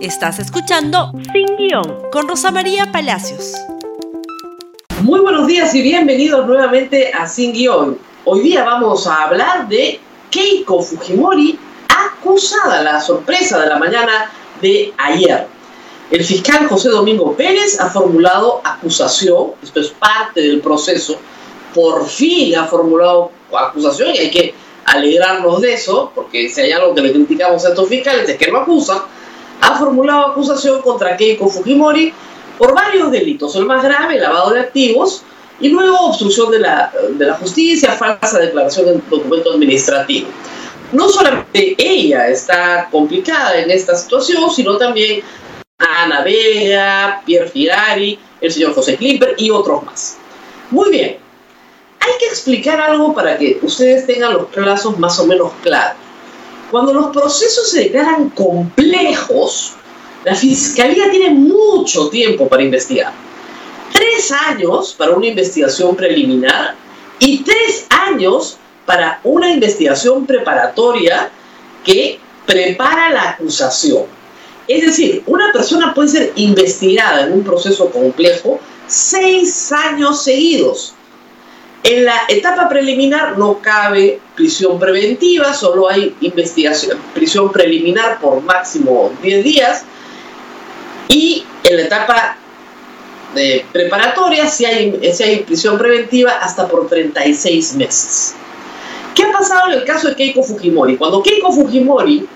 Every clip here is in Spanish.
Estás escuchando Sin Guión con Rosa María Palacios. Muy buenos días y bienvenidos nuevamente a Sin Guión. Hoy día vamos a hablar de Keiko Fujimori acusada, la sorpresa de la mañana de ayer. El fiscal José Domingo Pérez ha formulado acusación, esto es parte del proceso, por fin ha formulado acusación y hay que alegrarnos de eso, porque si hay algo que le criticamos a estos fiscales es que no acusan, ha formulado acusación contra Keiko Fujimori por varios delitos. El más grave, lavado de activos, y luego obstrucción de la, justicia, falsa declaración de documento administrativo. No solamente ella está complicada en esta situación, sino también Ana Vega, Pierre Firari, el señor José Klimper y otros más. Muy bien, hay que explicar algo para que ustedes tengan los plazos más o menos claros. Cuando los procesos se declaran complejos, la Fiscalía tiene mucho tiempo para investigar. Tres años para una investigación preliminar y tres años para una investigación preparatoria que prepara la acusación. Es decir, una persona puede ser investigada en un proceso complejo seis años seguidos en la etapa preliminar no cabe prisión preventiva, solo hay investigación, prisión preliminar por máximo 10 días. Y en la etapa de preparatoria si hay, si hay prisión preventiva hasta por 36 meses. ¿Qué ha pasado en el caso de Keiko Fujimori? Cuando Keiko Fujimori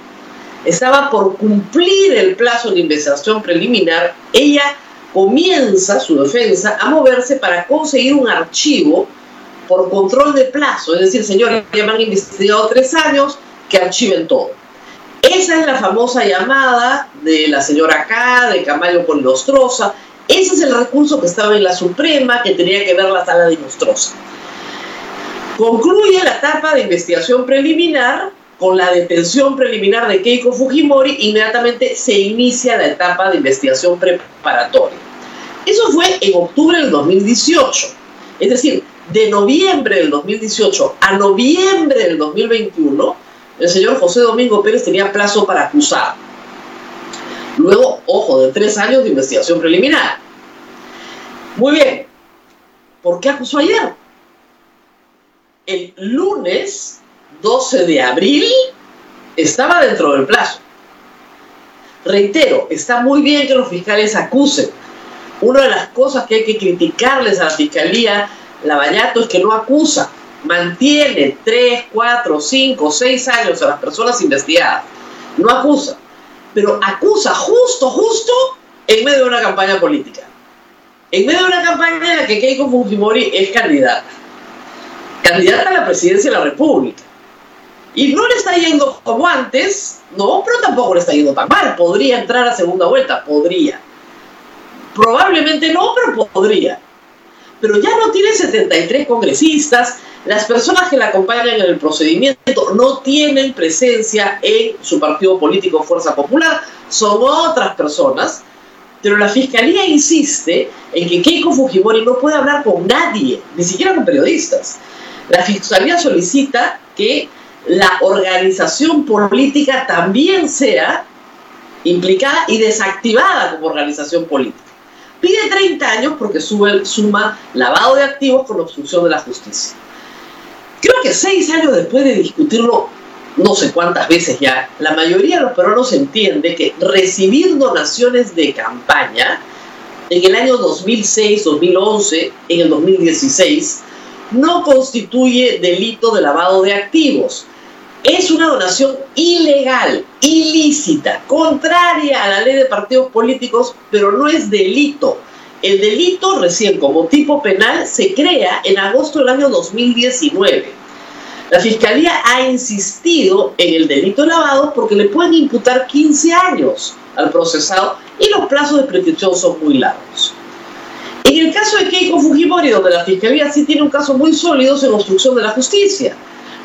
estaba por cumplir el plazo de investigación preliminar, ella comienza su defensa a moverse para conseguir un archivo por control de plazo, es decir, señores, ya me han investigado tres años, que archiven todo. Esa es la famosa llamada de la señora K, de Camayo con Nostroza. Ese es el recurso que estaba en la Suprema, que tenía que ver la sala de Nostroza. Concluye la etapa de investigación preliminar con la detención preliminar de Keiko Fujimori, inmediatamente se inicia la etapa de investigación preparatoria. Eso fue en octubre del 2018. Es decir, de noviembre del 2018 a noviembre del 2021, el señor José Domingo Pérez tenía plazo para acusar. Luego, ojo, de tres años de investigación preliminar. Muy bien, ¿por qué acusó ayer? El lunes 12 de abril estaba dentro del plazo. Reitero, está muy bien que los fiscales acusen. Una de las cosas que hay que criticarles a la fiscalía Lavallato es que no acusa, mantiene 3, 4, 5, 6 años a las personas investigadas. No acusa, pero acusa justo, justo en medio de una campaña política. En medio de una campaña en la que Keiko Fujimori es candidata. Candidata a la presidencia de la República. Y no le está yendo como antes, no, pero tampoco le está yendo tan mal. Podría entrar a segunda vuelta, podría. Probablemente no, pero podría pero ya no tiene 73 congresistas, las personas que la acompañan en el procedimiento no tienen presencia en su partido político Fuerza Popular, son otras personas, pero la Fiscalía insiste en que Keiko Fujimori no puede hablar con nadie, ni siquiera con periodistas. La Fiscalía solicita que la organización política también sea implicada y desactivada como organización política. Pide 30 años porque suma lavado de activos con obstrucción de la justicia. Creo que seis años después de discutirlo no sé cuántas veces ya, la mayoría de los peruanos entiende que recibir donaciones de campaña en el año 2006, 2011, en el 2016, no constituye delito de lavado de activos es una donación ilegal, ilícita, contraria a la ley de partidos políticos, pero no es delito. El delito recién como tipo penal se crea en agosto del año 2019. La Fiscalía ha insistido en el delito lavado porque le pueden imputar 15 años al procesado y los plazos de prescripción son muy largos. En el caso de Keiko Fujimori, donde la Fiscalía sí tiene un caso muy sólido, es en obstrucción de la justicia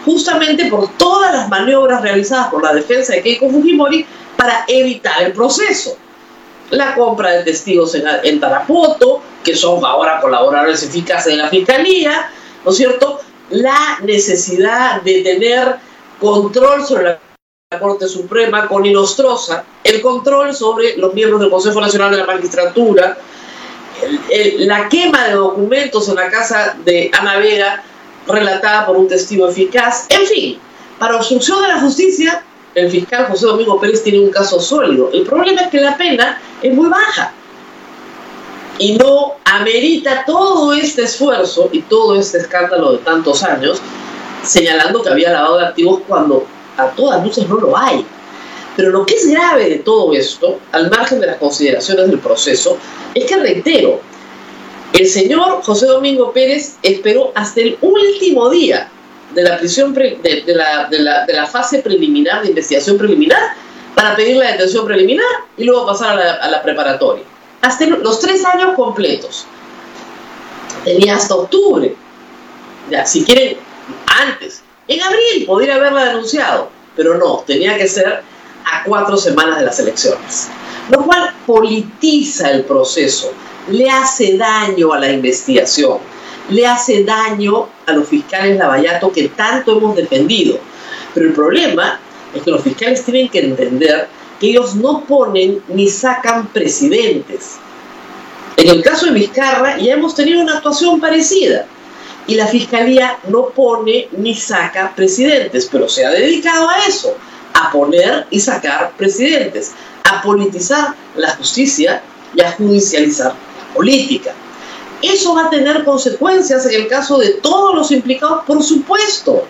justamente por todas las maniobras realizadas por la defensa de Keiko Fujimori para evitar el proceso. La compra de testigos en, Tarapoto, que son ahora colaboradores eficaces de la Fiscalía, ¿no es cierto? La necesidad de tener control sobre la Corte Suprema con Inostroza, el control sobre los miembros del Consejo Nacional de la Magistratura, la quema de documentos en la casa de Ana Vega relatada por un testigo eficaz, en fin, para obstrucción de la justicia, el fiscal José Domingo Pérez tiene un caso sólido. El problema es que la pena es muy baja y no amerita todo este esfuerzo y todo este escándalo de tantos años señalando que había lavado de activos cuando a todas luces no lo hay. Pero lo que es grave de todo esto, al margen de las consideraciones del proceso, es que reitero, el señor José Domingo Pérez esperó hasta el último día de la prisión la, de, la, fase preliminar, de investigación preliminar, para pedir la detención preliminar y luego pasar a la, preparatoria. Hasta los tres años completos. Tenía hasta octubre. Ya, si quieren, antes. En abril podría haberla denunciado, pero no, tenía que ser a cuatro semanas de las elecciones. Lo cual politiza el proceso, le hace daño a la investigación, le hace daño a los fiscales Lavallato que tanto hemos defendido. Pero el problema es que los fiscales tienen que entender que ellos no ponen ni sacan presidentes. En el caso de Vizcarra ya hemos tenido una actuación parecida y la fiscalía no pone ni saca presidentes, pero se ha dedicado a eso, a poner y sacar presidentes, a politizar la justicia y a judicializar la política. Eso va a tener consecuencias en el caso de todos los implicados, por supuesto,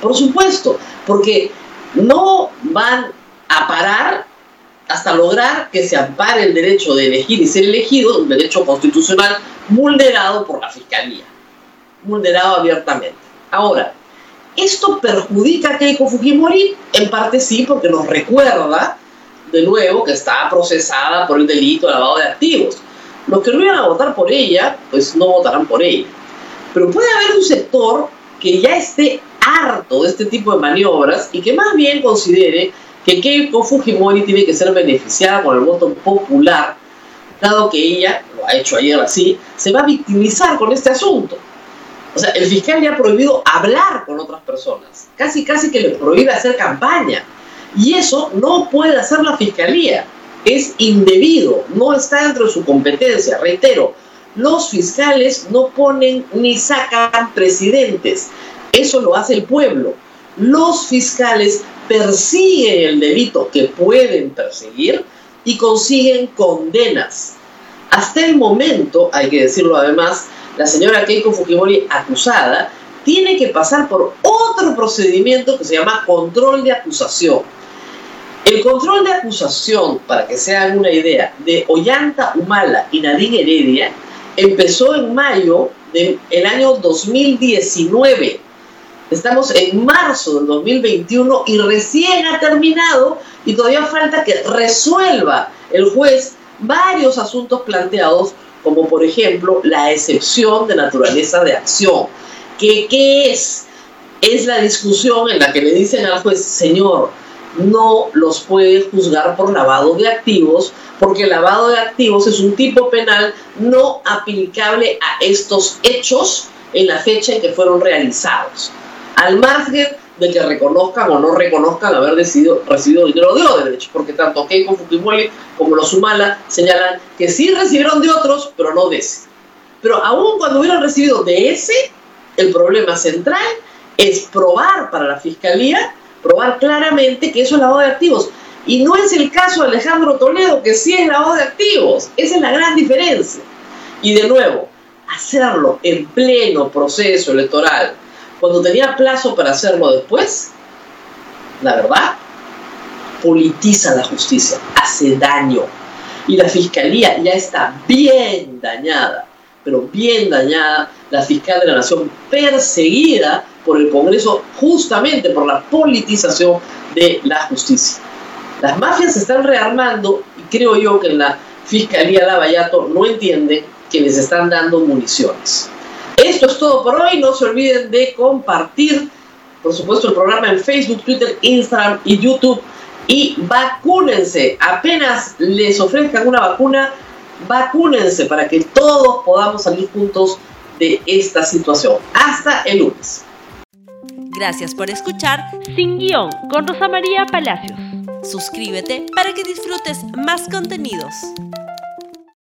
por supuesto, porque no van a parar hasta lograr que se ampare el derecho de elegir y ser elegido, un derecho constitucional vulnerado por la Fiscalía, vulnerado abiertamente. Ahora, ¿esto perjudica a Keiko Fujimori? En parte sí, porque nos recuerda de nuevo que está procesada por el delito de lavado de activos. Los que no iban a votar por ella, pues no votarán por ella. Pero puede haber un sector que ya esté harto de este tipo de maniobras y que más bien considere que Keiko Fujimori tiene que ser beneficiada con el voto popular, dado que ella, lo ha hecho ayer así, se va a victimizar con este asunto. O sea, el fiscal le ha prohibido hablar con otras personas, casi casi que le prohíbe hacer campaña. Y eso no puede hacer la fiscalía es indebido, no está dentro de su competencia. Reitero, los fiscales no ponen ni sacan presidentes, eso lo hace el pueblo. Los fiscales persiguen el delito que pueden perseguir y consiguen condenas. Hasta el momento, hay que decirlo además, la señora Keiko Fujimori acusada tiene que pasar por otro procedimiento que se llama control de acusación el control de acusación, para que se hagan una idea, de Ollanta Humala y Nadine Heredia empezó en mayo del año 2019. Estamos en marzo del 2021 y recién ha terminado y todavía falta que resuelva el juez varios asuntos planteados, como por ejemplo la excepción de naturaleza de acción. ¿Qué, qué es? Es la discusión en la que le dicen al juez, señor, no los puede juzgar por lavado de activos, porque el lavado de activos es un tipo penal no aplicable a estos hechos en la fecha en que fueron realizados, al margen de que reconozcan o no reconozcan haber recibido dinero de Odebrecht, porque tanto Keiko Fujimori como los Humala señalan que sí recibieron de otros, pero no de ese. Pero aún cuando hubieran recibido de ese, el problema central es probar para la Fiscalía probar claramente que eso es lavado de activos. Y no es el caso de Alejandro Toledo, que sí es lavado de activos. Esa es la gran diferencia. Y de nuevo, hacerlo en pleno proceso electoral, cuando tenía plazo para hacerlo después, la verdad, politiza la justicia, hace daño. Y la fiscalía ya está bien dañada, pero bien dañada, la fiscal de la nación perseguida por el Congreso justamente por la politización de la justicia. Las mafias se están rearmando y creo yo que la Fiscalía Lavallato no entienden que les están dando municiones. Esto es todo por hoy. No se olviden de compartir, por supuesto, el programa en Facebook, Twitter, Instagram y YouTube. Y vacúnense. Apenas les ofrezcan una vacuna, vacúnense para que todos podamos salir juntos de esta situación. Hasta el lunes. Gracias por escuchar Sin Guión con Rosa María Palacios. Suscríbete para que disfrutes más contenidos.